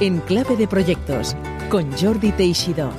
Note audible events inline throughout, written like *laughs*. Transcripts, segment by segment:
en Clave de Proyectos con Jordi Teixidó.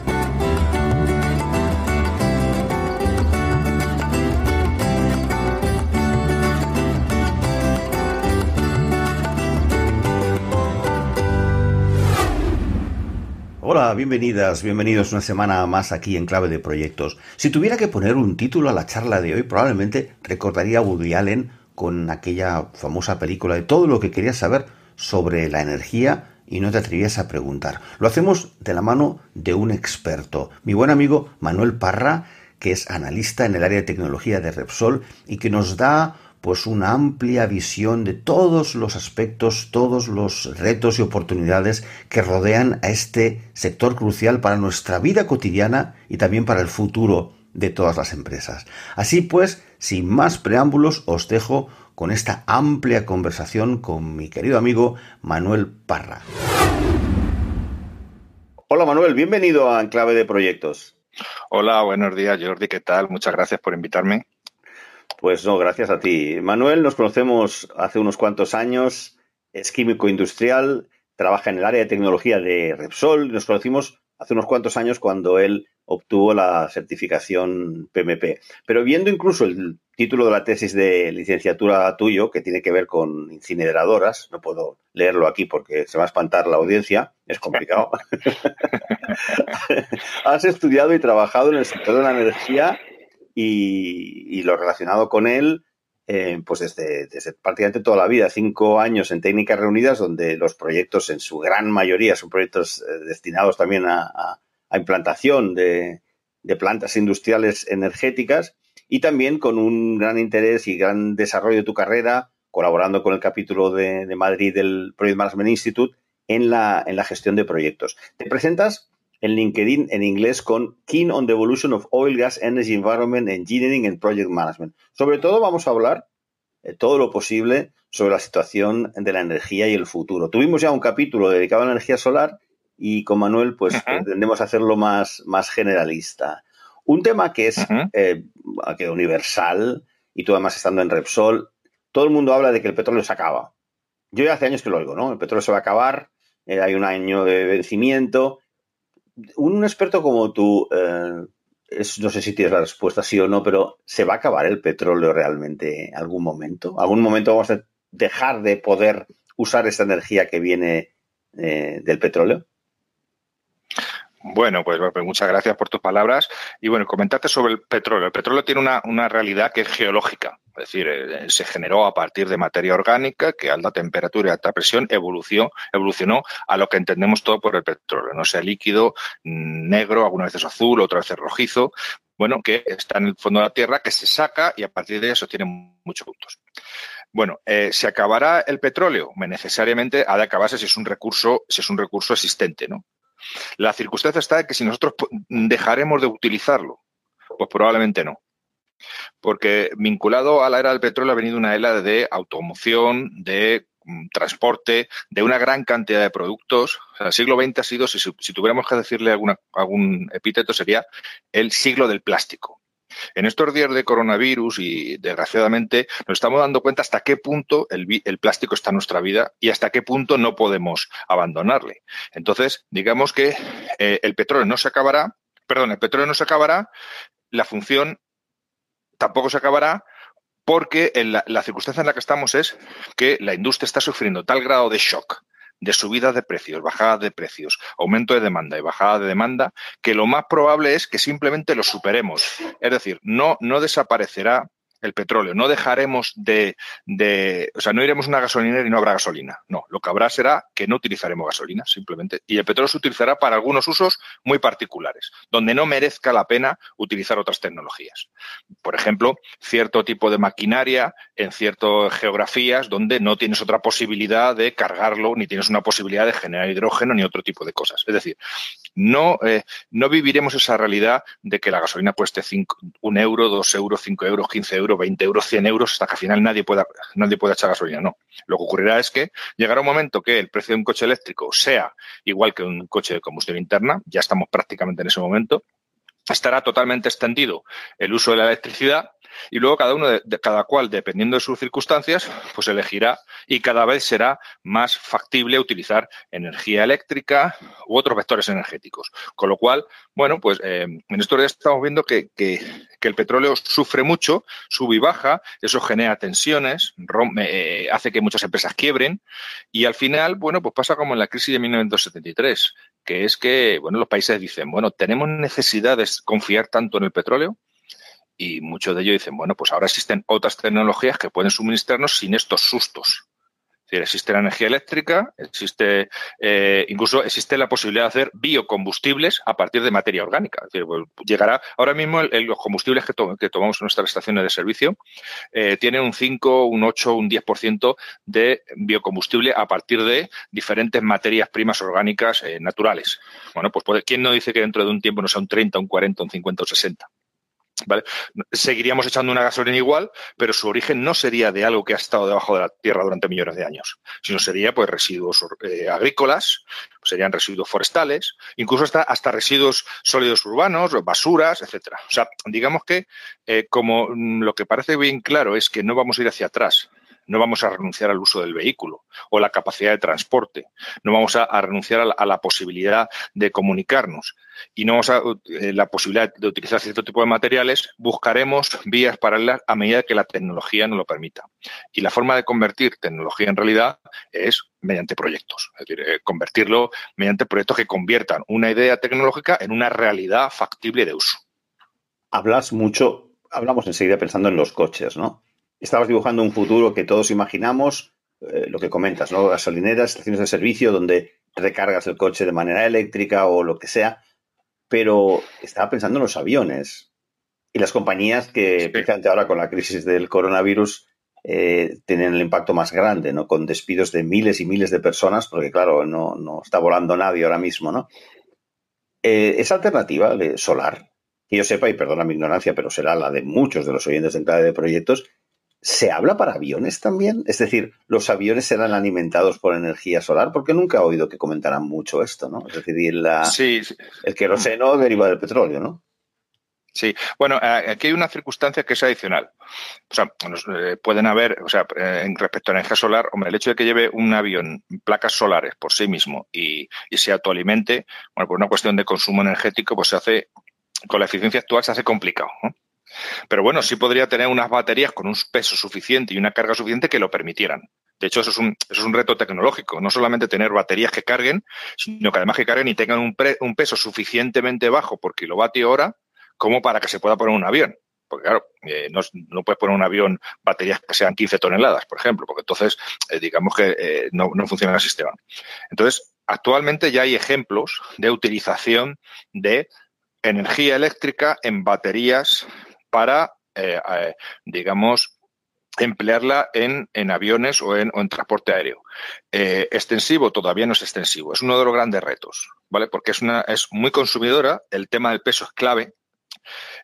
Hola, bienvenidas, bienvenidos una semana más aquí en Clave de Proyectos. Si tuviera que poner un título a la charla de hoy, probablemente recordaría a Woody Allen con aquella famosa película de todo lo que querías saber sobre la energía y no te atrevías a preguntar. Lo hacemos de la mano de un experto, mi buen amigo Manuel Parra, que es analista en el área de tecnología de Repsol y que nos da pues una amplia visión de todos los aspectos, todos los retos y oportunidades que rodean a este sector crucial para nuestra vida cotidiana y también para el futuro de todas las empresas. Así pues, sin más preámbulos, os dejo con esta amplia conversación con mi querido amigo Manuel Parra. Hola Manuel, bienvenido a Enclave de Proyectos. Hola, buenos días Jordi, ¿qué tal? Muchas gracias por invitarme. Pues no, gracias a ti. Manuel, nos conocemos hace unos cuantos años, es químico industrial, trabaja en el área de tecnología de Repsol. Nos conocimos hace unos cuantos años cuando él obtuvo la certificación PMP. Pero viendo incluso el título de la tesis de licenciatura tuyo, que tiene que ver con incineradoras, no puedo leerlo aquí porque se va a espantar la audiencia, es complicado. *laughs* Has estudiado y trabajado en el sector de la energía y, lo relacionado con él, eh, pues desde, prácticamente toda la vida, cinco años en técnicas reunidas, donde los proyectos en su gran mayoría son proyectos eh, destinados también a, implantación de, plantas industriales energéticas y también con un gran interés y gran desarrollo de tu carrera, colaborando con el capítulo de, Madrid del Project Management Institute en la, en la gestión de proyectos. Te presentas en LinkedIn en inglés con Keen on the Evolution of Oil, Gas, Energy, Environment, Engineering and Project Management. Sobre todo vamos a hablar eh, todo lo posible sobre la situación de la energía y el futuro. Tuvimos ya un capítulo dedicado a la energía solar y con Manuel pues pretendemos hacerlo más, más generalista. Un tema que es eh, universal y tú además estando en Repsol, todo el mundo habla de que el petróleo se acaba. Yo ya hace años que lo oigo, ¿no? El petróleo se va a acabar, eh, hay un año de vencimiento un experto como tú, eh, no sé si tienes la respuesta sí o no, pero ¿se va a acabar el petróleo realmente en algún momento? ¿Algún momento vamos a dejar de poder usar esa energía que viene eh, del petróleo? Bueno, pues, pues, muchas gracias por tus palabras. Y bueno, comentarte sobre el petróleo. El petróleo tiene una, una realidad que es geológica. Es decir, eh, se generó a partir de materia orgánica que a alta temperatura y alta presión evolucionó, evolucionó a lo que entendemos todo por el petróleo, no sea líquido, mm, negro, algunas veces azul, otras veces rojizo, bueno, que está en el fondo de la Tierra, que se saca y a partir de eso tiene muchos puntos. Bueno, eh, ¿se acabará el petróleo? Necesariamente ha de acabarse si es un recurso, si es un recurso existente, ¿no? La circunstancia está de que si nosotros dejaremos de utilizarlo, pues probablemente no. Porque vinculado a la era del petróleo ha venido una era de automoción, de mm, transporte, de una gran cantidad de productos. el siglo XX ha sido, si, si tuviéramos que decirle alguna, algún epíteto, sería el siglo del plástico. En estos días de coronavirus y desgraciadamente nos estamos dando cuenta hasta qué punto el, plástico está en nuestra vida y hasta qué punto no podemos abandonarle. Entonces, digamos que eh, el petróleo no se acabará, perdón, el petróleo no se acabará, la función tampoco se acabará porque la circunstancia en la que estamos es que la industria está sufriendo tal grado de shock de subida de precios, bajada de precios, aumento de demanda y bajada de demanda, que lo más probable es que simplemente lo superemos. Es decir, no, no desaparecerá el petróleo. No dejaremos de, de, o sea, no iremos a una gasolinera y no habrá gasolina. No, lo que habrá será que no utilizaremos gasolina, simplemente. Y el petróleo se utilizará para algunos usos muy particulares, donde no merezca la pena utilizar otras tecnologías. Por ejemplo, cierto tipo de maquinaria en ciertas geografías donde no tienes otra posibilidad de cargarlo, ni tienes una posibilidad de generar hidrógeno, ni otro tipo de cosas. Es decir, no, eh, no viviremos esa realidad de que la gasolina cueste un euro, dos euros, cinco euros, quince euros 20 euros, 100 euros, hasta que al final nadie pueda, nadie pueda echar gasolina. No. Lo que ocurrirá es que llegará un momento que el precio de un coche eléctrico sea igual que un coche de combustión interna, ya estamos prácticamente en ese momento, estará totalmente extendido el uso de la electricidad y luego cada uno, de, cada cual, dependiendo de sus circunstancias, pues elegirá y cada vez será más factible utilizar energía eléctrica u otros vectores energéticos. Con lo cual, bueno, pues eh, en estos días estamos viendo que, que, el petróleo sufre mucho, sube y baja, eso genera tensiones, eh, hace que muchas empresas quiebren y al final, bueno, pues pasa como en la crisis de 1973, que es que, bueno, los países dicen, bueno, tenemos necesidad de confiar tanto en el petróleo y muchos de ellos dicen, bueno, pues ahora existen otras tecnologías que pueden suministrarnos sin estos sustos. Existe la energía eléctrica, existe eh, incluso existe la posibilidad de hacer biocombustibles a partir de materia orgánica. Es decir, pues, llegará ahora mismo los combustibles que, tomamos en nuestras estaciones de servicio eh, tienen un 5, un 8, un 10% de biocombustible a partir de diferentes materias primas orgánicas eh, naturales. Bueno, pues puede, ¿quién no dice que dentro de un tiempo no sea un 30, un 40, un 50 o 60? ¿Vale? Seguiríamos echando una gasolina igual, pero su origen no sería de algo que ha estado debajo de la tierra durante millones de años, sino sería pues residuos eh, agrícolas, serían residuos forestales, incluso hasta, hasta residuos sólidos urbanos, basuras, etcétera. O sea, digamos que eh, como mm, lo que parece bien claro es que no vamos a ir hacia atrás, no vamos a renunciar al uso del vehículo o la capacidad de transporte, no vamos a, renunciar a la, posibilidad de comunicarnos y no vamos a eh, la posibilidad de utilizar cierto tipo de materiales, buscaremos vías paralelas a medida que la tecnología nos lo permita. Y la forma de convertir tecnología en realidad es mediante proyectos, es decir, eh, convertirlo mediante proyectos que conviertan una idea tecnológica en una realidad factible de uso. Hablas mucho, hablamos enseguida pensando en los coches, ¿no? Estabas dibujando un futuro que todos imaginamos, eh, lo que comentas, ¿no? Gasolineras, estaciones de servicio donde recargas el coche de manera eléctrica o lo que sea, pero estaba pensando en los aviones y las compañías que, especialmente ahora con la crisis del coronavirus, eh, tienen el impacto más grande, ¿no? Con despidos de miles y miles de personas, porque claro, no, no está volando nadie ahora mismo, ¿no? Eh, esa alternativa de solar, que yo sepa, y perdona mi ignorancia, pero será la de muchos de los oyentes de entrada de proyectos, ¿Se habla para aviones también? Es decir, ¿los aviones serán alimentados por energía solar? Porque nunca he oído que comentaran mucho esto, ¿no? Es decir, la, sí, el queroseno deriva del petróleo, ¿no? Sí, bueno, aquí hay una circunstancia que es adicional. O sea, eh, pueden haber, o sea, en respecto a energía solar, hombre, el hecho de que lleve un avión placas solares por sí mismo y, y se autoalimente, bueno, por una cuestión de consumo energético, pues se hace, con la eficiencia actual se hace complicado. ¿no? Pero bueno, sí podría tener unas baterías con un peso suficiente y una carga suficiente que lo permitieran. De hecho, eso es un, reto tecnológico. No solamente tener baterías que carguen, sino que además que carguen y tengan un, peso suficientemente bajo por kilovatio hora como para que se pueda poner un avión. Porque claro, eh, no, no, puedes poner un avión baterías que sean 15 toneladas, por ejemplo, porque entonces eh, digamos que eh, no, no funciona el sistema. Entonces, actualmente ya hay ejemplos de utilización de energía eléctrica en baterías para, eh, eh, digamos, emplearla en, en aviones o en, transporte aéreo. Eh, extensivo todavía no es extensivo, es uno de los grandes retos, ¿vale? Porque es, una, es muy consumidora, el tema del peso es clave,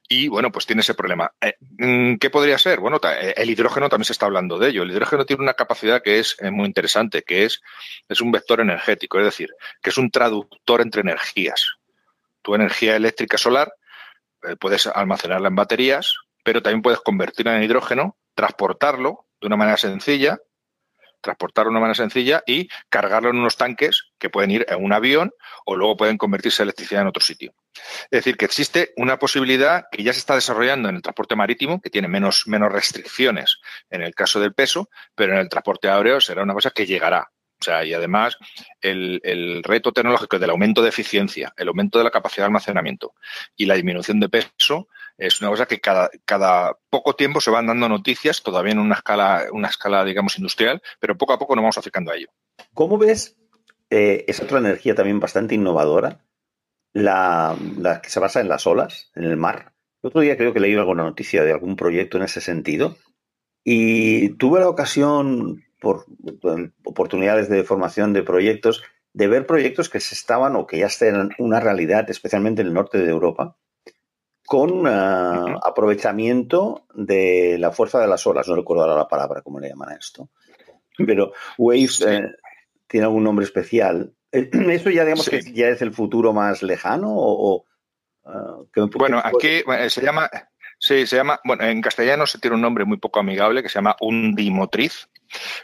y bueno, pues tiene ese problema. Mm, ¿Qué podría ser? Bueno, el hidrógeno también se está hablando de ello. El hidrógeno tiene una capacidad que es muy interesante, que es, es un vector energético, es decir, que es un traductor entre energías. Tu energía eléctrica solar eh, puedes almacenarla en baterías, pero también puedes convertirla en hidrógeno, transportarlo de una manera sencilla, de una manera sencilla y cargarlo en unos tanques que pueden ir en un avión o luego pueden convertirse en electricidad en otro sitio. Es decir, que existe una posibilidad que ya se está desarrollando en el transporte marítimo, que tiene menos, menos restricciones en el caso del peso, pero en el transporte aéreo será una cosa que llegará. O sea, y además el, reto tecnológico del aumento de eficiencia, el aumento de la capacidad de almacenamiento y la disminución de peso es una cosa que cada, cada poco tiempo se van dando noticias, todavía en una escala, una escala, digamos, industrial, pero poco a poco nos vamos acercando a ello. ¿Cómo ves eh, esa otra energía también bastante innovadora, la, la, que se basa en las olas, en el mar? El otro día creo que leí alguna noticia de algún proyecto en ese sentido y tuve la ocasión por oportunidades de formación de proyectos, de ver proyectos que se estaban o que ya están una realidad, especialmente en el norte de Europa, con ah, aprovechamiento de la fuerza de las olas. No recuerdo ahora la palabra, cómo le llaman a esto. Pero Waves eh, tiene algún nombre especial. Eh, *clears throat* ¿Eso ya digamos que ya es el futuro más lejano o, ah, bueno, aquí se llama Sí, se llama, bueno, en castellano se tiene un nombre muy poco amigable que se llama undimotriz,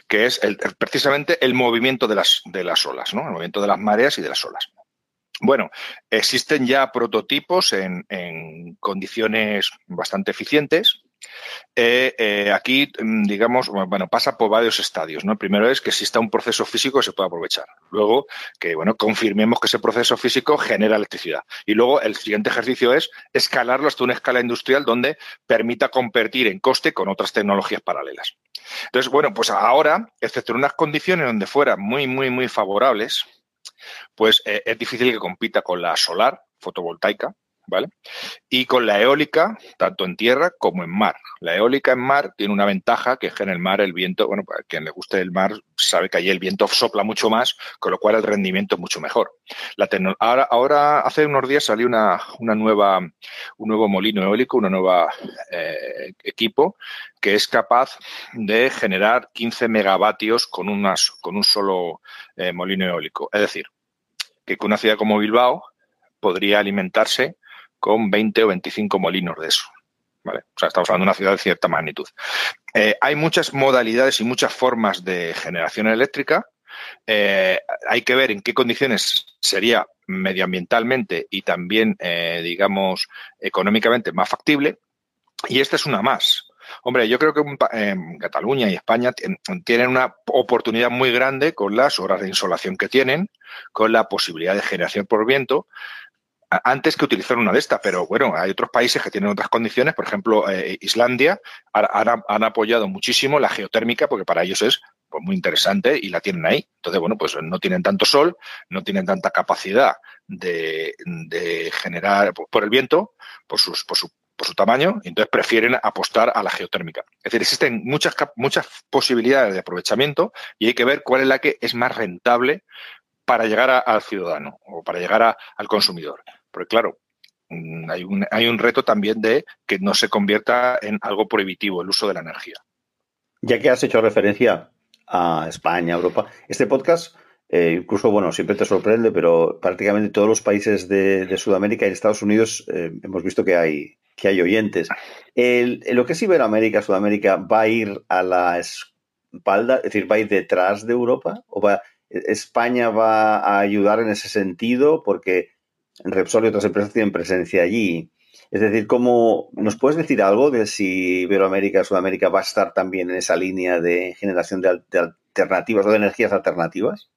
que es precisamente el movimiento de las, de las olas, ¿no? El movimiento de las mareas y de las olas. Bueno, existen ya prototipos en, condiciones bastante eficientes. Eh, eh, aquí, mm, digamos, bueno, pasa por varios estadios. ¿no? El primero es que exista un proceso físico que se pueda aprovechar. Luego, que bueno, confirmemos que ese proceso físico genera electricidad. Y luego el siguiente ejercicio es escalarlo hasta una escala industrial donde permita competir en coste con otras tecnologías paralelas. Entonces, bueno, pues ahora, excepto en unas condiciones donde fueran muy, muy, muy favorables, pues eh, es difícil que compita con la solar fotovoltaica, Y con la eólica, tanto en tierra como en mar. La eólica en mar tiene una ventaja que es que en el mar el viento, bueno, para quien le guste el mar sabe que allí el viento sopla mucho más, con lo cual el rendimiento es mucho mejor. Ahora, hace unos días salió una, nueva, un nuevo molino eólico, un nuevo eh, equipo que es capaz de generar 15 megavatios con, con un solo eh, molino eólico. Es decir, que una ciudad como Bilbao podría alimentarse con 20 o 25 molinos de eso. ¿vale? O sea, estamos hablando de una ciudad de cierta magnitud. Eh, hay muchas modalidades y muchas formas de generación eléctrica. Eh, hay que ver en qué condiciones sería medioambientalmente y también, eh, digamos, económicamente más factible. Y esta es una más. Hombre, yo creo que Cataluña y España tienen una oportunidad muy grande con las horas de insolación que tienen, con la posibilidad de generación por viento, antes que utilizar una de estas, pero bueno, hay otros países que tienen otras condiciones, por ejemplo, eh, Islandia han, apoyado muchísimo la geotérmica porque para ellos es pues, muy interesante y la tienen ahí. Entonces, bueno, pues no tienen tanto sol, no tienen tanta capacidad de, generar por, el viento, por, sus, por, su, por su tamaño, entonces prefieren apostar a la geotérmica. Es decir, existen muchas, muchas posibilidades de aprovechamiento y hay que ver cuál es la que es más rentable para llegar al ciudadano o para llegar al consumidor. Porque claro, mm, hay un, hay un reto también de que no se convierta en algo prohibitivo el uso de la energía. Ya que has hecho referencia a España, Europa, este podcast, eh, incluso, bueno, siempre te sorprende, pero prácticamente todos los países de, Sudamérica y Estados Unidos eh, hemos visto que hay, que hay oyentes. Lo que es Iberoamérica, Sudamérica, ¿va a ir a la espalda, es decir, va a ir detrás de Europa? ¿O va, España va a ayudar en ese sentido? Porque Repsol y otras empresas tienen presencia allí. Es decir, ¿cómo nos puedes decir algo de si Iberoamérica, Sudamérica va a estar también en esa línea de generación de, alternativas o de energías alternativas?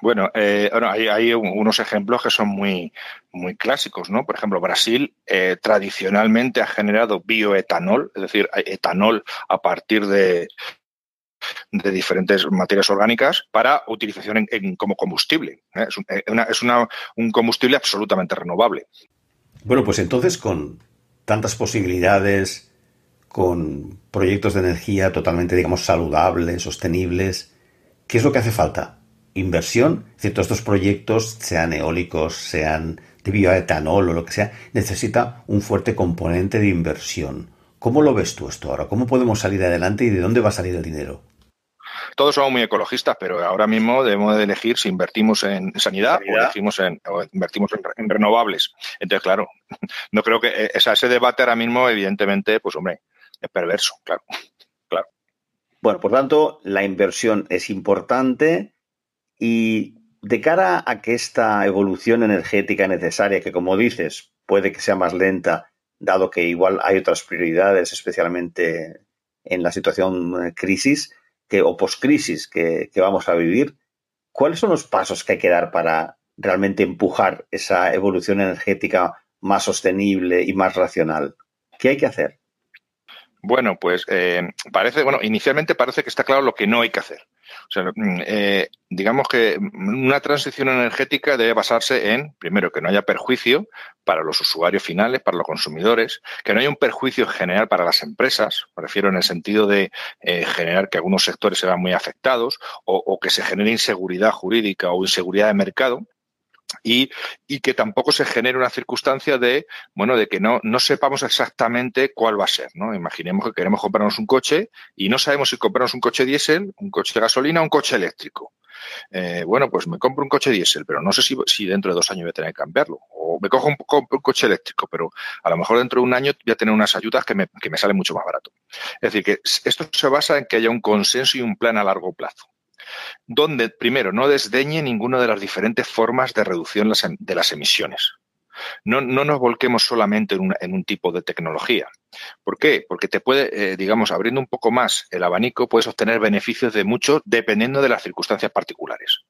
Bueno, eh, hay, unos ejemplos que son muy, muy clásicos, ¿no? Por ejemplo, Brasil eh, tradicionalmente ha generado bioetanol, es decir, etanol a partir de, de diferentes materias orgánicas para utilización como combustible. ¿eh? Es, un, un combustible absolutamente renovable. Bueno, pues entonces con tantas posibilidades, con proyectos de energía totalmente, digamos, saludables, sostenibles, ¿qué es lo que hace falta? Inversión. Es estos proyectos, sean eólicos, sean de bioetanol o lo que sea, necesita un fuerte componente de inversión. ¿Cómo lo ves tú esto ahora? ¿Cómo podemos salir adelante y de dónde va a salir el dinero? Todos somos muy ecologistas, pero ahora mismo debemos de elegir si invertimos en sanidad, o, en, invertimos en, renovables. Entonces, claro, *laughs* no creo que eh, ese debate ahora mismo, evidentemente, pues hombre, es perverso, claro. *laughs* claro. Bueno, por tanto, la inversión es importante y de cara a que esta evolución energética necesaria, que como dices, puede que sea más lenta, dado que igual hay otras prioridades, especialmente en la situación eh, crisis, o poscrisis que, que vamos a vivir, ¿cuáles son los pasos que hay que dar para realmente empujar esa evolución energética más sostenible y más racional? ¿Qué hay que hacer? Bueno, pues eh, parece, bueno, inicialmente parece que está claro lo que no hay que hacer. O sea, mm, eh, digamos que una transición energética debe basarse en, primero, que no haya perjuicio para los usuarios finales, para los consumidores, que no haya un perjuicio general para las empresas, me refiero en el sentido de eh, generar que algunos sectores se vean muy afectados o, que se genere inseguridad jurídica o inseguridad de mercado, y, que tampoco se genere una circunstancia de, bueno, de que no, no sepamos exactamente cuál va a ser, ¿no? Imaginemos que queremos comprarnos un coche y no sabemos si comprarnos un coche diésel, un coche de gasolina o un coche eléctrico. Eh, bueno, pues me compro un coche diésel, pero no sé si, dentro de dos años voy a tener que cambiarlo. O me cojo un, coche eléctrico, pero a lo mejor dentro de un año voy a tener unas ayudas que me, que me salen mucho más barato. Es decir, que esto se basa en que haya un consenso y un plan a largo plazo donde, primero, no desdeñe ninguna de las diferentes formas de reducción em, de las emisiones. No, nos volquemos solamente en un, tipo de tecnología. ¿Por qué? Porque te puede, eh, digamos, abriendo un poco más el abanico, puedes obtener beneficios de mucho dependiendo de las circunstancias particulares.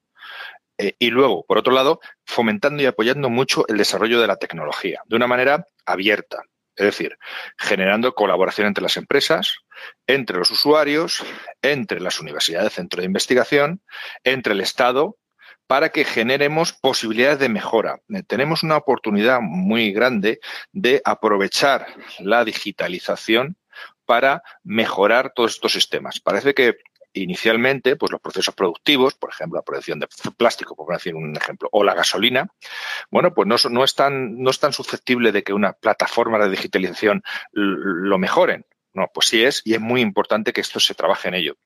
Eh, y luego, por otro lado, fomentando y apoyando mucho el desarrollo de la tecnología de una manera abierta, es decir, generando colaboración entre las empresas, entre los usuarios, entre las universidades, centro de investigación, entre el Estado, para que generemos posibilidades de mejora. Eh, tenemos una oportunidad muy grande de aprovechar la digitalización para mejorar todos estos sistemas. Parece que inicialmente, pues los procesos productivos, por ejemplo, la producción de plástico, por decir un ejemplo, o la gasolina, bueno, pues no, no, es tan, no es tan susceptible de que una plataforma de digitalización lo mejoren. No, pues sí es, y es muy importante que esto se trabaje en ello.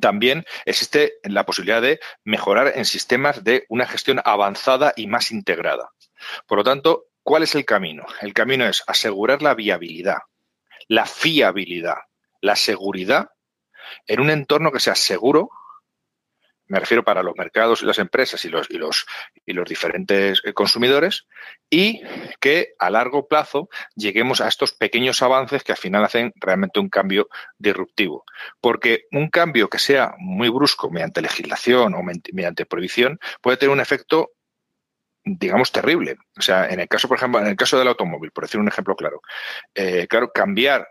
También existe la posibilidad de mejorar en sistemas de una gestión avanzada y más integrada. Por lo tanto, ¿cuál es el camino? El camino es asegurar la viabilidad, la fiabilidad, la seguridad en un entorno que sea seguro, me refiero para los mercados y las empresas y los, y los, y los diferentes eh, consumidores, y que a largo plazo lleguemos a estos pequeños avances que al final hacen realmente un cambio disruptivo. Porque un cambio que sea muy brusco mediante legislación o mediante prohibición puede tener un efecto digamos, terrible. O sea, en el caso, por ejemplo, en el caso del automóvil, por decir un ejemplo claro, eh, claro, cambiar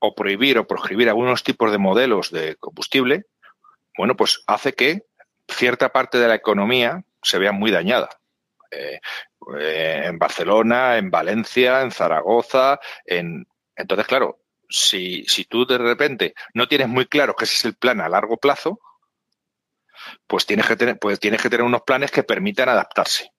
o prohibir o prohibir algunos tipos de modelos de combustible, bueno, pues hace que cierta parte de la economía se vea muy dañada. Eh, eh, en Barcelona, en Valencia, en Zaragoza, en... Entonces, claro, si, si tú de repente no tienes muy claro que ese es el plan a largo plazo, pues tienes que tener, pues tienes que tener unos planes que permitan adaptarse.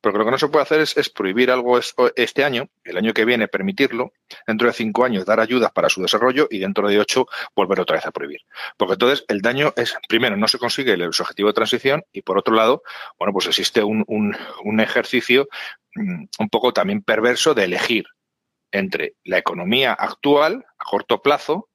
Porque lo que no se puede hacer es, prohibir algo este año, el año que viene permitirlo, dentro de cinco años dar ayudas para su desarrollo y dentro de ocho volver otra vez a prohibir. Porque entonces el daño es, primero, no se consigue el, objetivo de transición y por otro lado, bueno, pues existe un, ejercicio mm, un poco también perverso de elegir entre la economía actual a corto plazo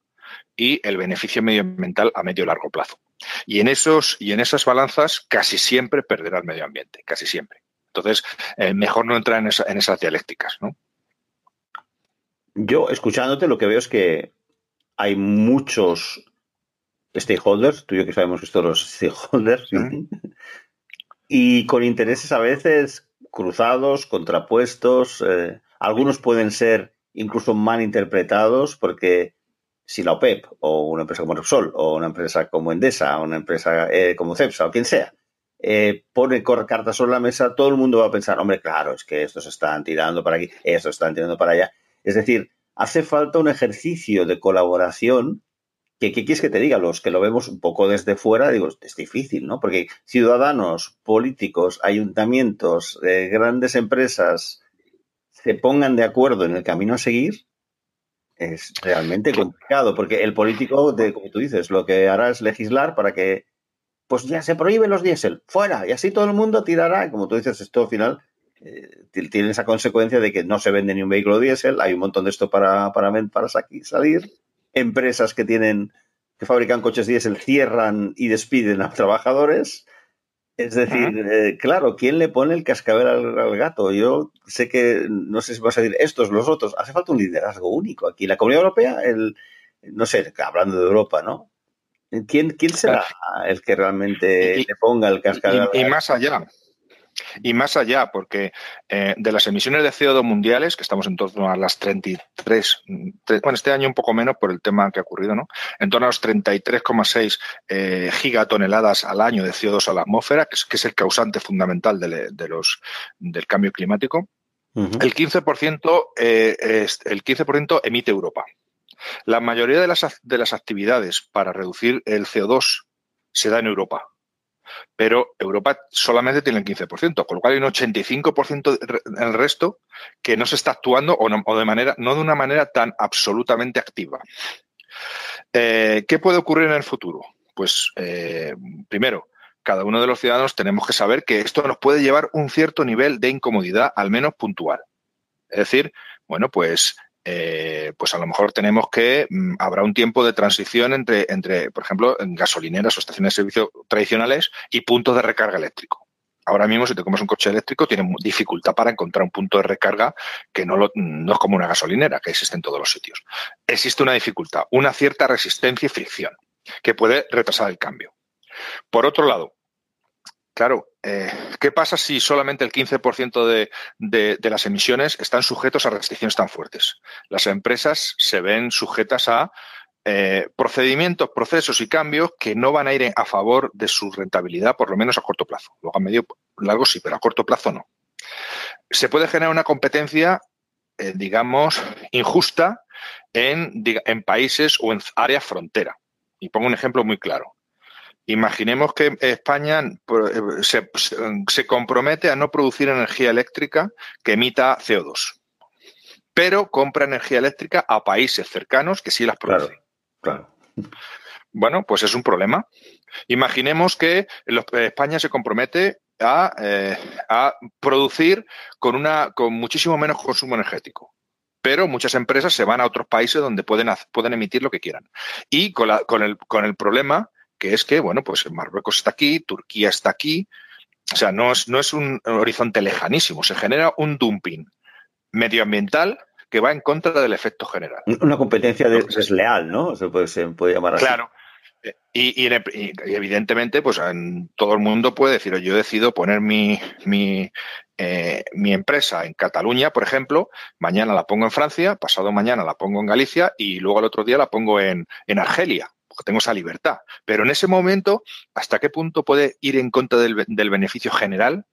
y el beneficio medioambiental a medio y largo plazo. Y en esos y en esas balanzas casi siempre perderá el medio ambiente, casi siempre. Entonces, eh, mejor no entrar en, esas dialécticas, ¿no? Yo, escuchándote, lo que veo es que hay muchos stakeholders, tú y yo que sabemos que los stakeholders, *laughs* y con intereses a veces cruzados, contrapuestos, eh, algunos pueden ser incluso mal interpretados porque si la OPEP o una empresa como Repsol o una empresa como Endesa o una empresa eh, como Cepsa o quien sea eh, pone cartas sobre la mesa, todo el mundo va a pensar, hombre, claro, es que estos están tirando para aquí, estos están tirando para allá. Es decir, hace falta un ejercicio de colaboración que, ¿qué quieres que te diga? Los que lo vemos un poco desde fuera, digo, es difícil, ¿no? Porque ciudadanos, políticos, ayuntamientos, eh, grandes empresas se pongan de acuerdo en el camino a seguir, es realmente complicado, porque el político, de, como tú dices, lo que hará es legislar para que pues ya se prohíben los diésel, fuera, y así todo el mundo tirará, como tú dices, esto al final eh, tiene esa consecuencia de que no se vende ni un vehículo diésel, hay un montón de esto para, para, para salir, empresas que tienen, que fabrican coches diésel cierran y despiden a trabajadores, es decir, eh, claro, ¿quién le pone el cascabel al, gato? Yo sé que, no sé si vas a decir estos, los otros, hace falta un liderazgo único aquí. La Comunidad Europea, el, no sé, hablando de Europa, ¿no? ¿Quién, quién será el que realmente le ponga el cascabel? Y, más allá. Y más allá, porque eh, de las emisiones de CO2 mundiales, que estamos en torno a las 33, bueno, este año un poco menos por el tema que ha ocurrido, ¿no? En torno a los 33,6 eh, gigatoneladas al año de CO2 a la atmósfera, que es, que es el causante fundamental de, los, del cambio climático. El 15%, eh, el 15 emite Europa. La mayoría de las, de las actividades para reducir el CO2 se da en Europa. pero Europa solamente tiene el 15%, con lo cual hay un 85% el resto que no se está actuando o, no, de manera, no de una manera tan absolutamente activa. Eh, ¿Qué puede ocurrir en el futuro? Pues eh, primero, cada uno de los ciudadanos tenemos que saber que esto nos puede llevar un cierto nivel de incomodidad, al menos puntual. Es decir, bueno, pues eh, pues a lo mejor tenemos que, mm, habrá un tiempo de transición entre, entre, por ejemplo, gasolineras o estaciones de servicio tradicionales y puntos de recarga eléctrico. Ahora mismo, si te comes un coche eléctrico, tienes dificultad para encontrar un punto de recarga que no, no es como una gasolinera, que existe en todos los sitios. Existe una dificultad, una cierta resistencia y fricción, que puede retrasar el cambio. Por otro lado, Claro, eh, ¿qué pasa si solamente el 15% de, de, las emisiones están sujetos a restricciones tan fuertes? Las empresas se ven sujetas a eh, procedimientos, procesos y cambios que no van a ir a favor de su rentabilidad, por lo menos a corto plazo. Luego a medio largo sí, pero a corto plazo no. Se puede generar una competencia, eh, digamos, injusta en, en países o en áreas frontera. Y pongo un ejemplo muy claro. Imaginemos que España eh, se, compromete a no producir energía eléctrica que emita CO2, pero compra energía eléctrica a países cercanos que sí las producen. Claro, Bueno, pues es un problema. Imaginemos que España se compromete a, eh, a, producir con, una, con muchísimo menos consumo energético. Pero muchas empresas se van a otros países donde pueden, pueden emitir lo que quieran. Y con, la, con, el, con el problema que es que, bueno, pues Marruecos está aquí, Turquía está aquí, o sea, no es, no es un horizonte lejanísimo, se genera un dumping medioambiental que va en contra del efecto general. Una competencia desleal, ¿no? Se puede, se puede llamar así. Claro. Y, evidentemente, pues todo el mundo puede decir, yo decido poner mi, mi, eh, mi empresa en Cataluña, por ejemplo, mañana la pongo en Francia, pasado mañana la pongo en Galicia y luego al otro día la pongo en, en Argelia tengo esa libertad. Pero en ese momento, ¿hasta qué punto puede ir en contra del, beneficio general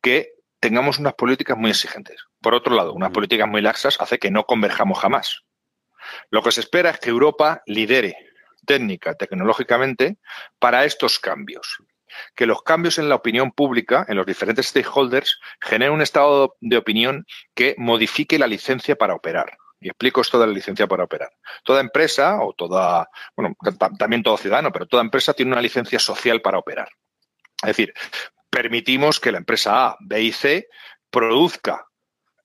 que tengamos unas políticas muy exigentes? Por otro lado, unas políticas muy laxas hace que no converjamos jamás. Lo que se espera es que Europa lidere técnica, tecnológicamente, para estos cambios. Que los cambios en la opinión pública, en los diferentes stakeholders, generen un estado de opinión que modifique la licencia para operar. Y explico esto de la licencia para operar. Toda empresa o toda, bueno, también todo ciudadano, pero toda empresa tiene una licencia social para operar. Es decir, permitimos que la empresa A, B y C produzca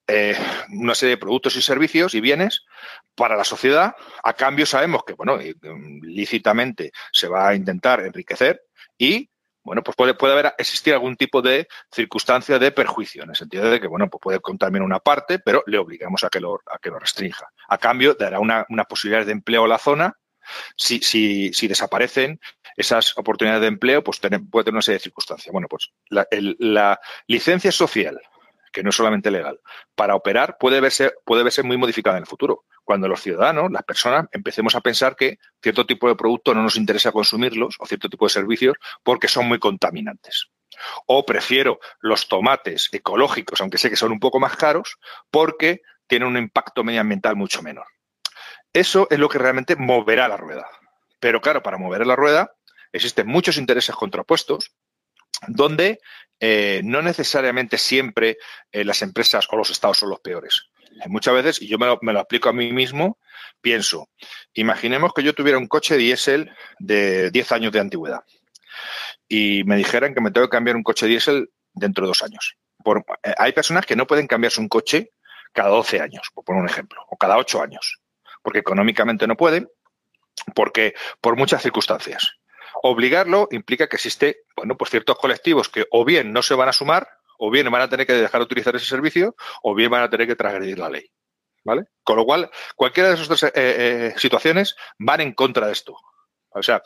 eh, una serie de productos y servicios y bienes para la sociedad. A cambio sabemos que, bueno, lícitamente se va a intentar enriquecer y bueno, pues puede, puede haber, existir algún tipo de circunstancia de perjuicio, en el sentido de que, bueno, pues puede contaminar una parte, pero le obligamos a que lo, a que lo restrinja. A cambio, dará una, una posibilidad de empleo a la zona. Si, si, si desaparecen esas oportunidades de empleo, pues puede tener una serie de circunstancias. Bueno, pues la, la licencia social que no es solamente legal, para operar puede verse, puede verse muy modificada en el futuro. Cuando los ciudadanos, las personas, empecemos a pensar que cierto tipo de producto no nos interesa consumirlos o cierto tipo de servicios porque son muy contaminantes. O prefiero los tomates ecológicos, aunque sé que son un poco más caros, porque tienen un impacto medioambiental mucho menor. Eso es lo que realmente moverá la rueda. Pero claro, para mover la rueda existen muchos intereses contrapuestos donde eh, no necesariamente siempre eh, las empresas o los estados son los peores. Muchas veces, y yo me lo, me lo, aplico a mí mismo, pienso, imaginemos que yo tuviera un coche diésel de 10 años de antigüedad y me dijeran que me tengo que cambiar un coche diésel dentro de dos años. Eh, hay personas que no pueden cambiarse un coche cada 12 años, por poner un ejemplo, o cada 8 años, porque económicamente no pueden, porque por muchas circunstancias. Obligarlo implica que existe, bueno, pues ciertos colectivos que o bien no se van a sumar, o bien van a tener que dejar de utilizar ese servicio, o bien van a tener que transgredir la ley. ¿Vale? Con lo cual, cualquiera de esas dos eh, eh, situaciones van en contra de esto. O sea,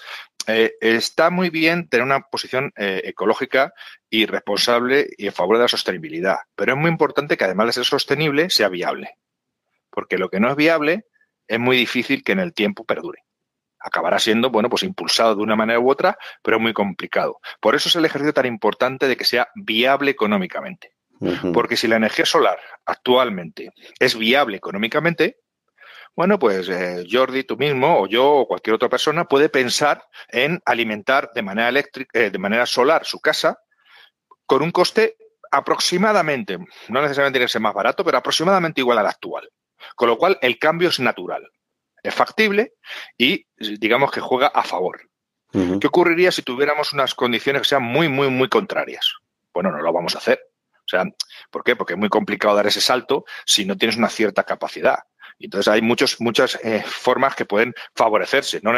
eh, está muy bien tener una posición ecológica y responsable y en favor de la sostenibilidad, pero es muy importante que además de ser sostenible, sea viable. Porque lo que no es viable es muy difícil que en el tiempo perdure acabará siendo, bueno, pues impulsado de una manera u otra, pero es muy complicado. Por eso es el ejercicio tan importante de que sea viable económicamente. Porque si la energía solar actualmente es viable económicamente, Bueno, pues eh, Jordi, tú mismo, o yo, o cualquier otra persona, puede pensar en alimentar de manera eléctrica, eh, de manera solar su casa con un coste aproximadamente, no necesariamente tiene que ser más barato, pero aproximadamente igual al actual. Con lo cual, el cambio es natural, es factible y digamos que juega a favor. ¿Qué ocurriría si tuviéramos unas condiciones que sean muy, muy, muy contrarias? Bueno, no lo vamos a hacer. O sea, ¿por qué? Porque es muy complicado dar ese salto si no tienes una cierta capacidad. Entonces hay muchos, muchas eh, formas que pueden favorecerse, ¿no?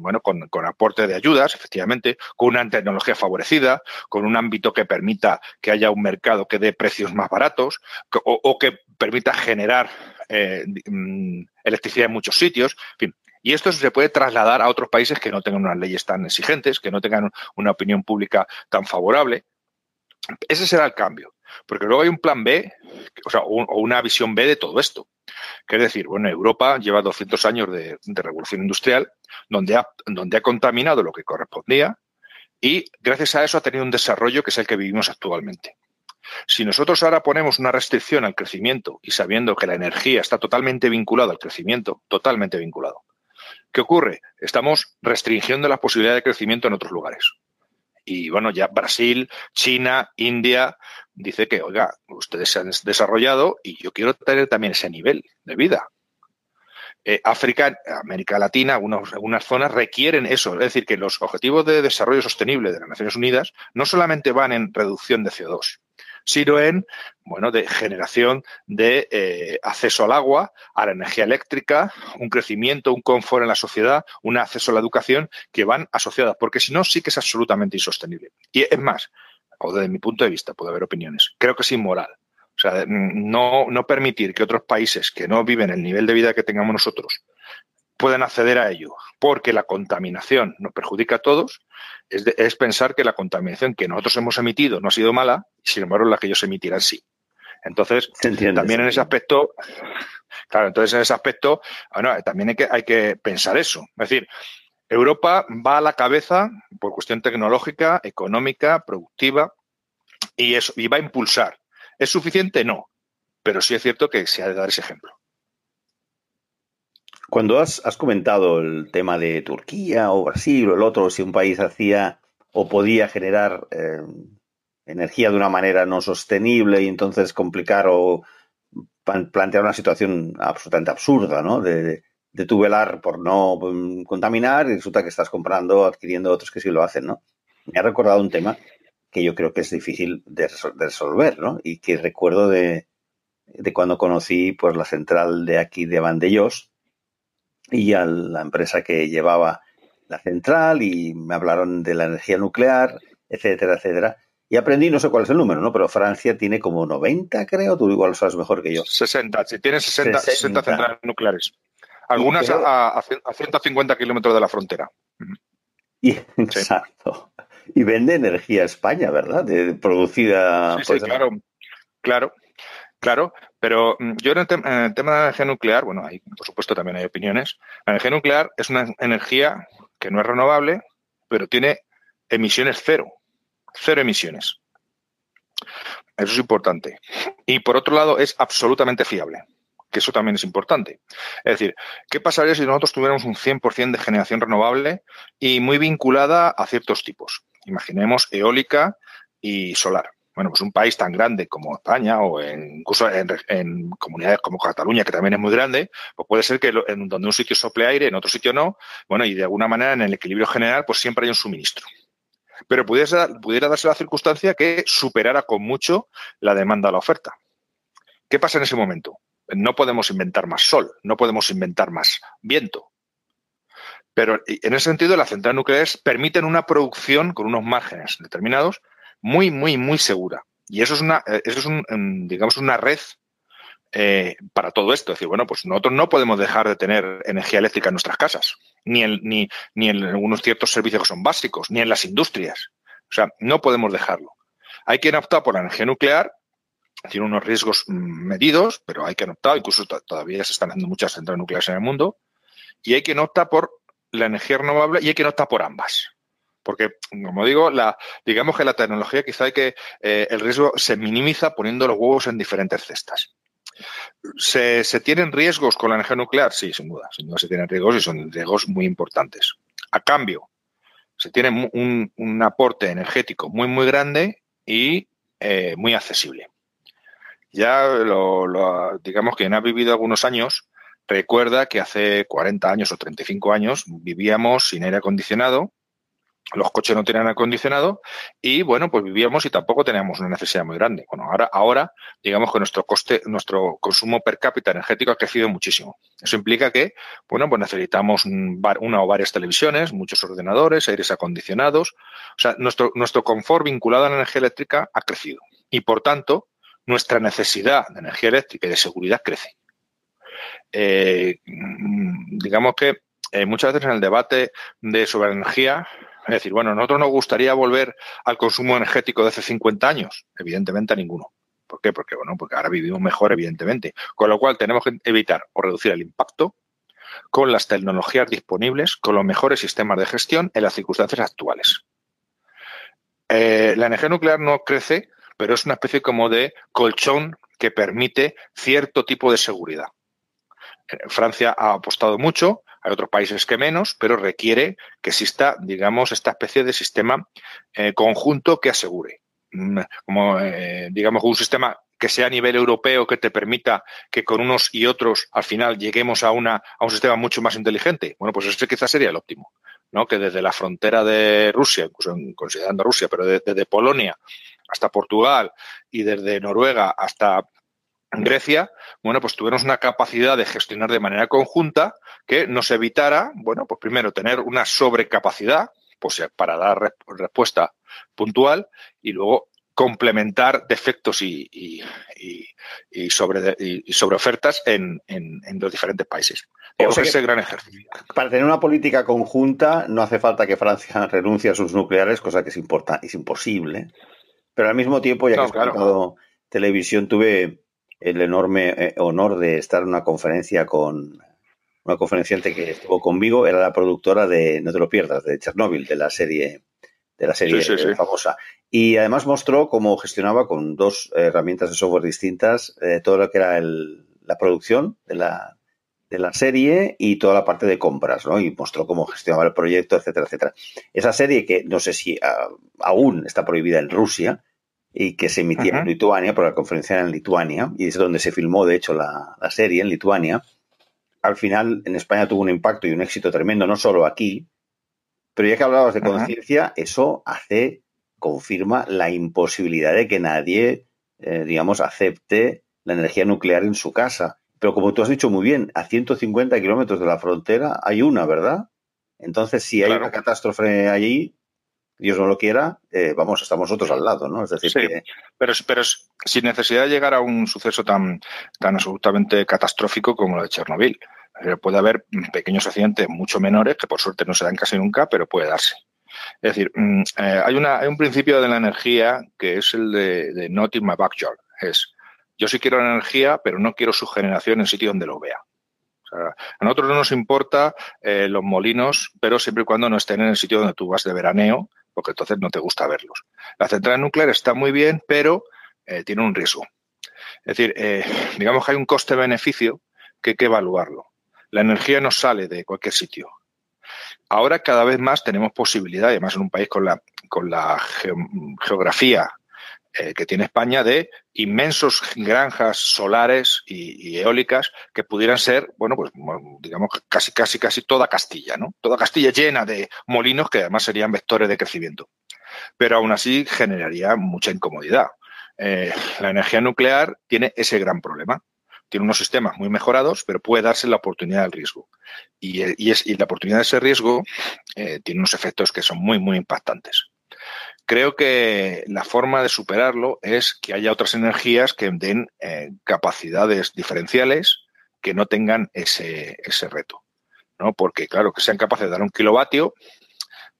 bueno, con, aporte de ayudas, efectivamente, con una tecnología favorecida, con un ámbito que permita que haya un mercado que dé precios más baratos o, que permita generar eh, mm, electricidad en muchos sitios. Y esto se puede trasladar a otros países que no tengan unas leyes tan exigentes, que no tengan una opinión pública tan favorable. Ese será el cambio. Porque luego hay un plan B, o sea, o una visión B de todo esto. Que es decir, bueno, Europa lleva 200 años de, revolución industrial, donde ha, donde ha contaminado lo que correspondía y gracias a eso ha tenido un desarrollo que es el que vivimos actualmente. Si nosotros ahora ponemos una restricción al crecimiento y sabiendo que la energía está totalmente vinculada al crecimiento, totalmente vinculado, ¿qué ocurre? Estamos restringiendo la posibilidad de crecimiento en otros lugares. Y bueno, ya Brasil, China, India, dice que, oiga, ustedes se han desarrollado y yo quiero tener también ese nivel de vida. Eh, África, América Latina, algunas, zonas requieren eso. Es decir, que los objetivos de desarrollo sostenible de las Naciones Unidas no solamente van en reducción de CO2, sino en, bueno, de generación de eh, acceso al agua, a la energía eléctrica, un crecimiento, un confort en la sociedad, un acceso a la educación que van asociadas, porque si no, sí que es absolutamente insostenible. Y es más, o desde mi punto de vista, puede haber opiniones, creo que es inmoral. O sea, no, no permitir que otros países que no viven el nivel de vida que tengamos nosotros puedan acceder a ello, porque la contaminación nos perjudica a todos, es, es, pensar que la contaminación que nosotros hemos emitido no ha sido mala, y sin embargo la que ellos emitirán sí. Entonces, también en ese aspecto, claro, entonces en ese aspecto, bueno, también hay que, hay que pensar eso. Es decir, Europa va a la cabeza por cuestión tecnológica, económica, productiva y, eso, y va a impulsar. ¿Es suficiente? No, pero sí es cierto que se ha de dar ese ejemplo. Cuando has, comentado el tema de Turquía o Brasil o el otro, si un país hacía o podía generar eh, energía de una manera no sostenible y entonces complicar o plantear una situación absolutamente absurda, ¿no? de, de tu velar por no mm, contaminar y resulta que estás comprando, adquiriendo otros que sí lo hacen, ¿no? Me ha recordado un tema que yo creo que es difícil de, resolver, ¿no? Y que recuerdo de, cuando conocí pues la central de aquí de Vandellós y a la empresa que llevaba la central y me hablaron de la energía nuclear, etcétera, etcétera. Y aprendí, no sé cuál es el número, ¿no? Pero Francia tiene como 90, creo, tú igual lo sabes mejor que yo. 60, si tiene 60, 60 centrales nucleares. Algunas a, 150 kilómetros de la frontera. Y, exacto. Y vende energía a España, ¿verdad? De, producida. Sí, sí, claro. Claro. Claro, pero mm, yo en el, tema de la energía nuclear, bueno, hay, por supuesto también hay opiniones. La energía nuclear es una energía que no es renovable, pero tiene emisiones cero, cero emisiones. Eso es importante. Y por otro lado, es absolutamente fiable que eso también es importante. Es decir, ¿qué pasaría si nosotros tuviéramos un 100% de generación renovable y muy vinculada a ciertos tipos? Imaginemos eólica y solar. Bueno, pues un país tan grande como España o incluso en, comunidades como Cataluña, que también es muy grande, pues puede ser que en donde un sitio sople aire, en otro sitio no. Bueno, y de alguna manera en el equilibrio general, pues siempre hay un suministro. Pero pudiera, pudiera darse la circunstancia que superara con mucho la demanda a la oferta. ¿Qué pasa en ese momento? no podemos inventar más sol, no podemos inventar más viento. Pero en ese sentido, las centrales nucleares permiten una producción con unos márgenes determinados muy, muy, muy segura. Y eso es una, eh, eso es un, digamos, una red eh, para todo esto. Es decir, bueno, pues nosotros no podemos dejar de tener energía eléctrica en nuestras casas, ni en, ni, ni en algunos ciertos servicios que son básicos, ni en las industrias. O sea, no podemos dejarlo. Hay quien opta por la energía nuclear tiene unos riesgos mm, medidos, pero hay que optar, incluso todavía se están haciendo muchas centrales nucleares en el mundo, y hay que optar por la energía renovable y hay que optar por ambas. Porque, como digo, digamos que la tecnología quizá hay que, eh, el riesgo se minimiza poniendo los huevos en diferentes cestas. ¿Se, tienen riesgos con la energía nuclear? Sí, sin duda. Sin duda se tienen riesgos y son riesgos muy importantes. A cambio, se tiene un, aporte energético muy, muy grande y eh, muy accesible. Ya lo, digamos que quien ha vivido algunos años recuerda que hace 40 años o 35 años vivíamos sin aire acondicionado los coches no tenían acondicionado y bueno, pues vivíamos y tampoco teníamos una necesidad muy grande. Bueno, ahora, ahora digamos que nuestro coste, nuestro consumo per cápita energético ha crecido muchísimo. Eso implica que, bueno, pues necesitamos una o varias televisiones, muchos ordenadores, aires acondicionados. O sea, nuestro, nuestro confort vinculado a la energía eléctrica ha crecido. Y por tanto, nuestra necesidad de energía eléctrica y de seguridad crece. Eh, digamos que eh, muchas veces en el debate de sobre energía es decir, bueno, ¿a nosotros nos gustaría volver al consumo energético de hace 50 años? Evidentemente a ninguno. ¿Por qué? Porque, bueno, porque ahora vivimos mejor, evidentemente. Con lo cual tenemos que evitar o reducir el impacto con las tecnologías disponibles, con los mejores sistemas de gestión en las circunstancias actuales. Eh, la energía nuclear no crece, pero es una especie como de colchón que permite cierto tipo de seguridad. Eh, Francia ha apostado mucho, hay otros países que menos, pero requiere que exista, digamos, esta especie de sistema eh, conjunto que asegure. Mm, como, eh, digamos, un sistema que sea a nivel europeo que te permita que con unos y otros al final lleguemos a, una, a un sistema mucho más inteligente. Bueno, pues ese quizás sería el óptimo. ¿no? Que desde la frontera de Rusia, incluso considerando Rusia, pero desde Polonia hasta Portugal y desde Noruega hasta Grecia, bueno, pues tuvimos una capacidad de gestionar de manera conjunta que nos evitara, bueno, pues primero tener una sobrecapacidad, pues para dar respuesta puntual y luego complementar defectos y, y, sobre, y sobre ofertas en, los diferentes países. ese gran ejercicio. Para tener una política conjunta no hace falta que Francia *laughs* renuncie a sus nucleares, cosa que es, es imposible. Pero al mismo tiempo, ya que he claro. televisión, tuve el enorme eh, honor de estar en una conferencia con una conferenciante que estuvo conmigo, era la productora de, no te lo pierdas, de Chernobyl, de la serie de la serie famosa. Y además mostró cómo gestionaba con dos herramientas de software distintas eh, todo lo que era la producción de la, de la serie y toda la parte de compras, ¿no? Y mostró cómo gestionaba el proyecto, etcétera, etcétera. Esa serie que no sé si ah, aún está prohibida en Rusia, y que se emitía en Lituania, porque la conferencia era en Lituania, y es donde se filmó, de hecho, la, serie, en Lituania. Al final, en España tuvo un impacto y un éxito tremendo, no solo aquí, pero ya que hablabas de conciencia, eso hace, confirma la imposibilidad de que nadie, eh, digamos, acepte la energía nuclear en su casa. Pero como tú has dicho muy bien, a 150 kilómetros de la frontera hay una, ¿verdad? Entonces, si hay una catástrofe allí, Dios no lo quiera, eh, vamos, estamos nosotros al lado, ¿no? Es decir, que... pero, pero sin necesidad de llegar a un suceso tan, tan absolutamente catastrófico como lo de Chernobyl. Eh, puede haber pequeños accidentes mucho menores, que por suerte no se dan casi nunca, pero puede darse. Es decir, mm, eh, hay, una, hay un principio de la energía que es el de, de not in my backyard. Es, yo sí quiero la energía, pero no quiero su generación en sitio donde lo vea. a nosotros no nos importa los molinos, pero siempre y cuando no estén en el sitio donde tú vas de veraneo porque entonces no te gusta verlos. La central nuclear está muy bien, pero eh, tiene un riesgo. Es decir, eh, *laughs* digamos que hay un coste-beneficio que hay que evaluarlo. La energía no sale de cualquier sitio. Ahora cada vez más tenemos posibilidad, además en un país con la, con la geografía eh, que tiene España de inmensos granjas solares y, eólicas que pudieran ser, bueno, pues digamos casi, casi, casi toda Castilla, ¿no? Toda Castilla llena de molinos que además serían vectores de crecimiento. Pero aún así generaría mucha incomodidad. Eh, la energía nuclear tiene ese gran problema. Tiene unos sistemas muy mejorados, pero puede darse la oportunidad del riesgo. Y, es, y la oportunidad de ese riesgo eh, tiene unos efectos que son muy, muy impactantes. Creo que la forma de superarlo es que haya otras energías que den eh, capacidades diferenciales que no tengan ese, ese reto. ¿no? Porque, claro, que sean capaces de dar un kilovatio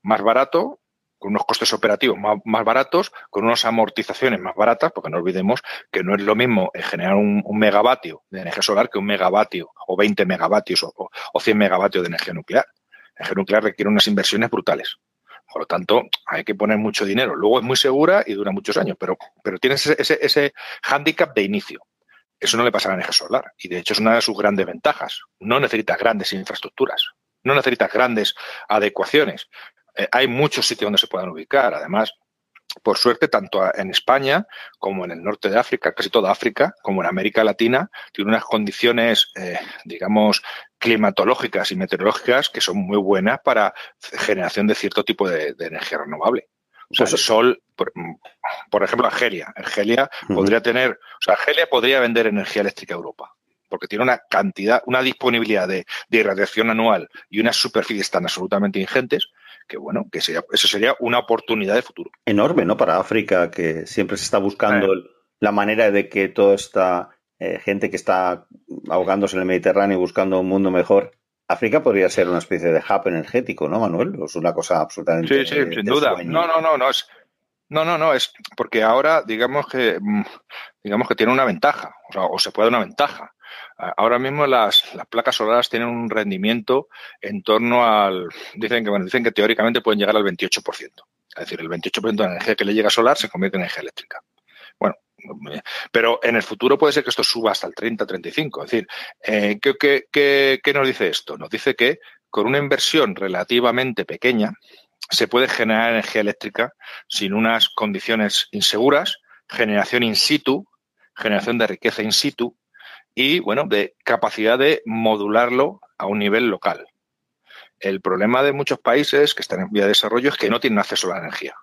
más barato, con unos costes operativos más, baratos, con unas amortizaciones más baratas, porque no olvidemos que no es lo mismo generar un, megavatio de energía solar que un megavatio o 20 megavatios o, o 100 megavatios de energía nuclear. La energía nuclear requiere unas inversiones brutales. Por lo tanto, hay que poner mucho dinero. Luego es muy segura y dura muchos años, pero, pero tienes ese, ese, hándicap de inicio. Eso no le pasa a la energía solar. Y de hecho es una de sus grandes ventajas. No necesitas grandes infraestructuras, no necesitas grandes adecuaciones. Eh, hay muchos sitios donde se puedan ubicar. Además, por suerte, tanto en España como en el norte de África, casi toda África, como en América Latina, tiene unas condiciones, eh, digamos, climatológicas y meteorológicas que son muy buenas para generación de cierto tipo de, energía renovable. O sea, el sol, por, ejemplo, Argelia. Argelia podría tener, o sea, Argelia podría vender energía eléctrica a Europa porque tiene una cantidad, una disponibilidad de, de irradiación anual y unas superficies tan absolutamente ingentes que bueno, que sería, eso sería una oportunidad de futuro. Enorme, ¿no? Para África, que siempre se está buscando la manera de que toda esta eh, gente que está ahogándose en el Mediterráneo y buscando un mundo mejor, África podría ser una especie de hub energético, ¿no, Manuel? Es una cosa absolutamente. Sí, sí, sin duda. No, no, no, no es. No, no, no, es porque ahora digamos que mm, digamos que tiene una ventaja, o, sea, o se puede dar una ventaja. Ahora mismo las, placas solares tienen un rendimiento en torno al, dicen que, bueno, dicen que teóricamente pueden llegar al 28%. Es decir, el 28% de la energía que le llega solar se convierte en energía eléctrica. Bueno, pero en el futuro puede ser que esto suba hasta el 30-35. Es decir, eh, ¿qué, nos dice esto? Nos dice que con una inversión relativamente pequeña se puede generar energía eléctrica sin unas condiciones inseguras, generación in situ, generación de riqueza in situ, y, bueno, de capacidad de modularlo a un nivel local. El problema de muchos países que están en vía de desarrollo es que no tienen acceso a la energía.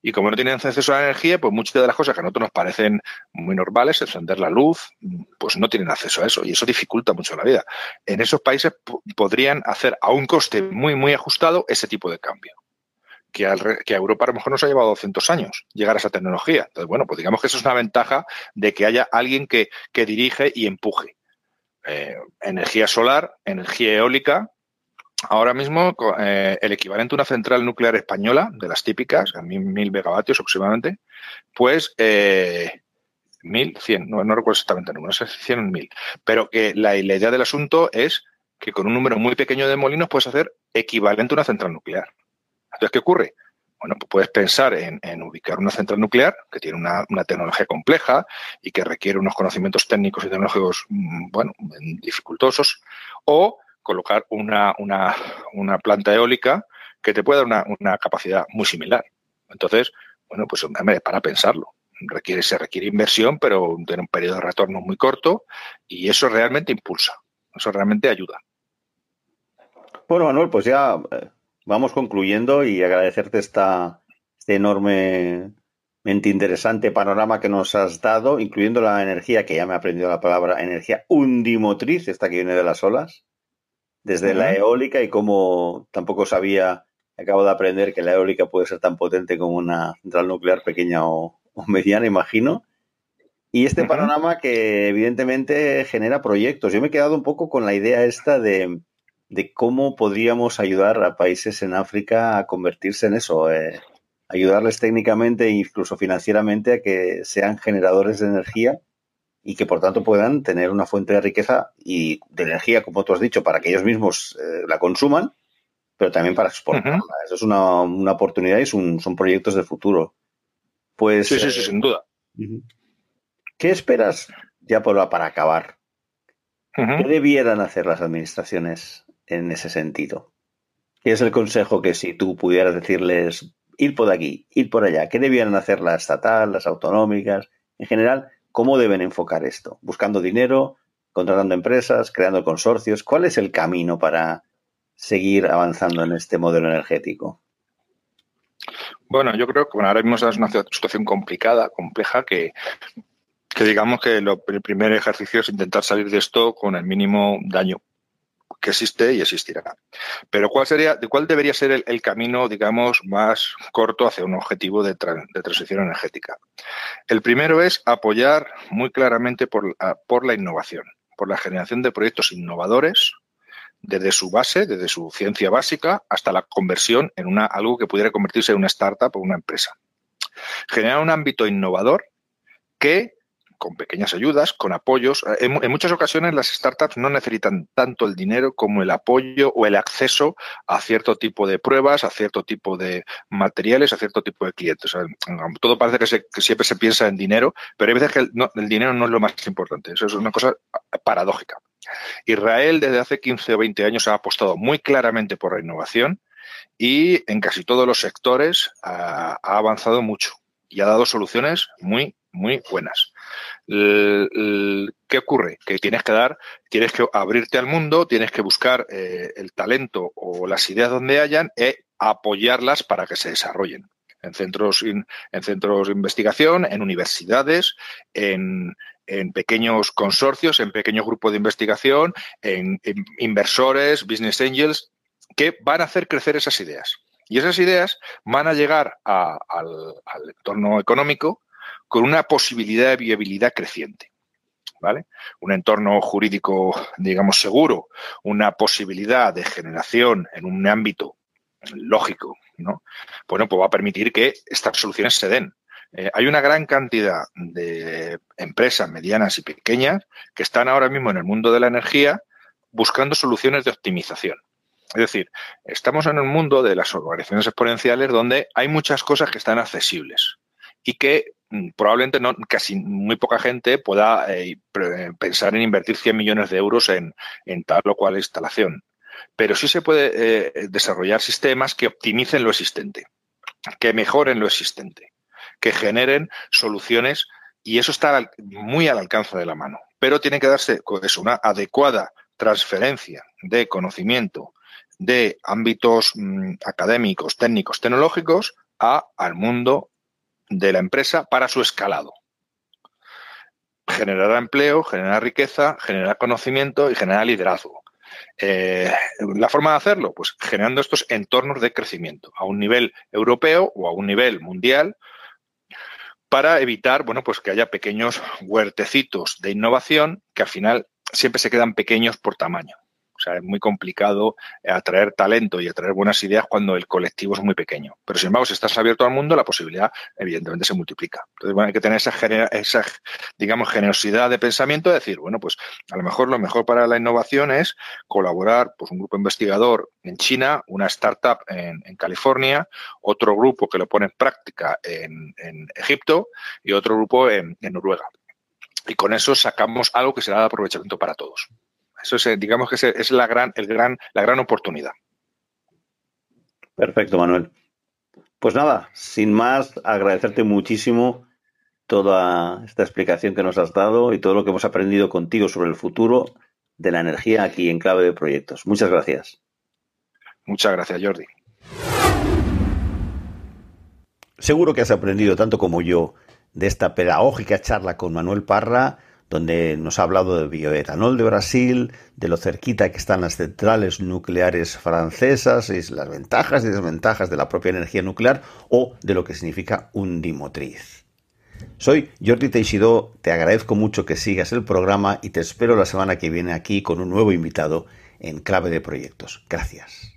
Y como no tienen acceso a la energía, pues muchas de las cosas que a nosotros nos parecen muy normales, encender la luz, pues no tienen acceso a eso y eso dificulta mucho la vida. En esos países podrían hacer a un coste muy, muy ajustado ese tipo de cambio que, a Europa a lo mejor nos ha llevado 200 años llegar a esa tecnología. Entonces, bueno, pues digamos que eso es una ventaja de que haya alguien que, dirige y empuje. Eh, energía solar, energía eólica. Ahora mismo, eh, el equivalente a una central nuclear española, de las típicas, a mil megavatios aproximadamente, pues eh, cien, no, recuerdo exactamente el número, no sé si. Pero que la, la idea del asunto es que con un número muy pequeño de molinos puedes hacer equivalente a una central nuclear. Entonces, ¿qué ocurre? Bueno, pues puedes pensar en, ubicar una central nuclear que tiene una, tecnología compleja y que requiere unos conocimientos técnicos y tecnológicos, mm, bueno, dificultosos, o colocar una, planta eólica que te pueda dar una, capacidad muy similar. Entonces, bueno, pues para pensarlo. Requiere, se requiere inversión, pero tiene un periodo de retorno muy corto y eso realmente impulsa, eso realmente ayuda. Bueno, Manuel, pues ya eh, vamos concluyendo y agradecerte esta, este enormemente interesante panorama que nos has dado, incluyendo la energía, que ya me he aprendido la palabra energía undimotriz, esta que viene de las olas, desde la eólica y cómo tampoco sabía, acabo de aprender que la eólica puede ser tan potente como una central nuclear pequeña o, mediana, imagino. Y este panorama que evidentemente genera proyectos. Yo me he quedado un poco con la idea esta de, de cómo podríamos ayudar a países en África a convertirse en eso, eh, ayudarles técnicamente e incluso financieramente a que sean generadores de energía y que por tanto puedan tener una fuente de riqueza y de energía, como tú has dicho, para que ellos mismos eh, la consuman, pero también para exportarla. Eso es una, oportunidad y son, proyectos de futuro. Pues, sí, sí, sí, eh, sin duda. ¿Qué esperas, ya por, para acabar? ¿Qué debieran hacer las administraciones en ese sentido? ¿Qué es el consejo que si tú pudieras decirles ir por aquí, ir por allá, qué debieran hacer la estatal, las autonómicas, en general, cómo deben enfocar esto? ¿Buscando dinero, contratando empresas, creando consorcios? ¿Cuál es el camino para seguir avanzando en este modelo energético? Bueno, yo creo que ahora mismo es una situación complicada, compleja, que digamos que el primer ejercicio es intentar salir de esto con el mínimo daño que existe y existirá. Pero ¿cuál sería, cuál debería ser el, camino, digamos, más corto hacia un objetivo de, transición energética? El primero es apoyar muy claramente por, por la innovación, por la generación de proyectos innovadores desde su base, desde su ciencia básica, hasta la conversión en una, algo que pudiera convertirse en una startup o una empresa. Generar un ámbito innovador que con pequeñas ayudas, con apoyos. En, en, muchas ocasiones las startups no necesitan tanto el dinero como el apoyo o el acceso a cierto tipo de pruebas, a cierto tipo de materiales, a cierto tipo de clientes. todo parece que, siempre se piensa en dinero, pero hay veces que el, dinero no es lo más importante. Eso es una cosa paradójica. Israel desde hace 15 o 20 años ha apostado muy claramente por la innovación y en casi todos los sectores ha avanzado mucho y ha dado soluciones muy, muy buenas. ¿Qué ocurre? Que tienes que dar, tienes que abrirte al mundo, tienes que buscar eh, el talento o las ideas donde hayan e apoyarlas para que se desarrollen. En centros, en centros de investigación, en universidades, en, pequeños consorcios, en pequeños grupos de investigación, en, inversores, business angels, que van a hacer crecer esas ideas. Y esas ideas van a llegar al, al entorno económico con una posibilidad de viabilidad creciente. ¿Vale? Un entorno jurídico, digamos, seguro, una posibilidad de generación en un ámbito lógico, ¿no? Bueno, pues va a permitir que estas soluciones se den. Eh, hay una gran cantidad de empresas medianas y pequeñas que están ahora mismo en el mundo de la energía buscando soluciones de optimización. Es decir, estamos en un mundo de las organizaciones exponenciales donde hay muchas cosas que están accesibles y que probablemente no, casi muy poca gente pueda eh, pensar en invertir 100 millones de euros en, tal o cual instalación. Pero sí se puede eh, desarrollar sistemas que optimicen lo existente, que mejoren lo existente, que generen soluciones y eso está muy al alcance de la mano. Pero tiene que darse una adecuada transferencia de conocimiento de ámbitos mm, académicos, técnicos, tecnológicos a, al mundo de la empresa para su escalado. Generará empleo, generará riqueza, generará conocimiento y generará liderazgo. Eh, la forma de hacerlo, pues generando estos entornos de crecimiento a un nivel europeo o a un nivel mundial para evitar, bueno, pues que haya pequeños huertecitos de innovación que al final siempre se quedan pequeños por tamaño. Sea, es muy complicado atraer talento y atraer buenas ideas cuando el colectivo es muy pequeño. Pero sin embargo, si estás abierto al mundo, la posibilidad evidentemente se multiplica. Entonces, bueno, hay que tener esa, digamos, generosidad de pensamiento, de decir, bueno, pues a lo mejor lo mejor para la innovación es colaborar, pues un grupo investigador en China, una startup en, California, otro grupo que lo pone en práctica en, Egipto y otro grupo en, en Noruega. Y con eso sacamos algo que será de aprovechamiento para todos. Eso es, eh, digamos que es la gran, el gran, la gran oportunidad. Perfecto, Manuel. Pues nada, sin más, agradecerte muchísimo toda esta explicación que nos has dado y todo lo que hemos aprendido contigo sobre el futuro de la energía aquí en Clave de Proyectos. Muchas gracias. Muchas gracias, Jordi. Seguro que has aprendido tanto como yo de esta pedagógica charla con Manuel Parra donde nos ha hablado de bioetanol de Brasil, de lo cerquita que están las centrales nucleares francesas y las ventajas y desventajas de la propia energía nuclear o de lo que significa un dimotriz. Soy Jordi Teixidó, te agradezco mucho que sigas el programa y te espero la semana que viene aquí con un nuevo invitado en Clave de Proyectos. Gracias.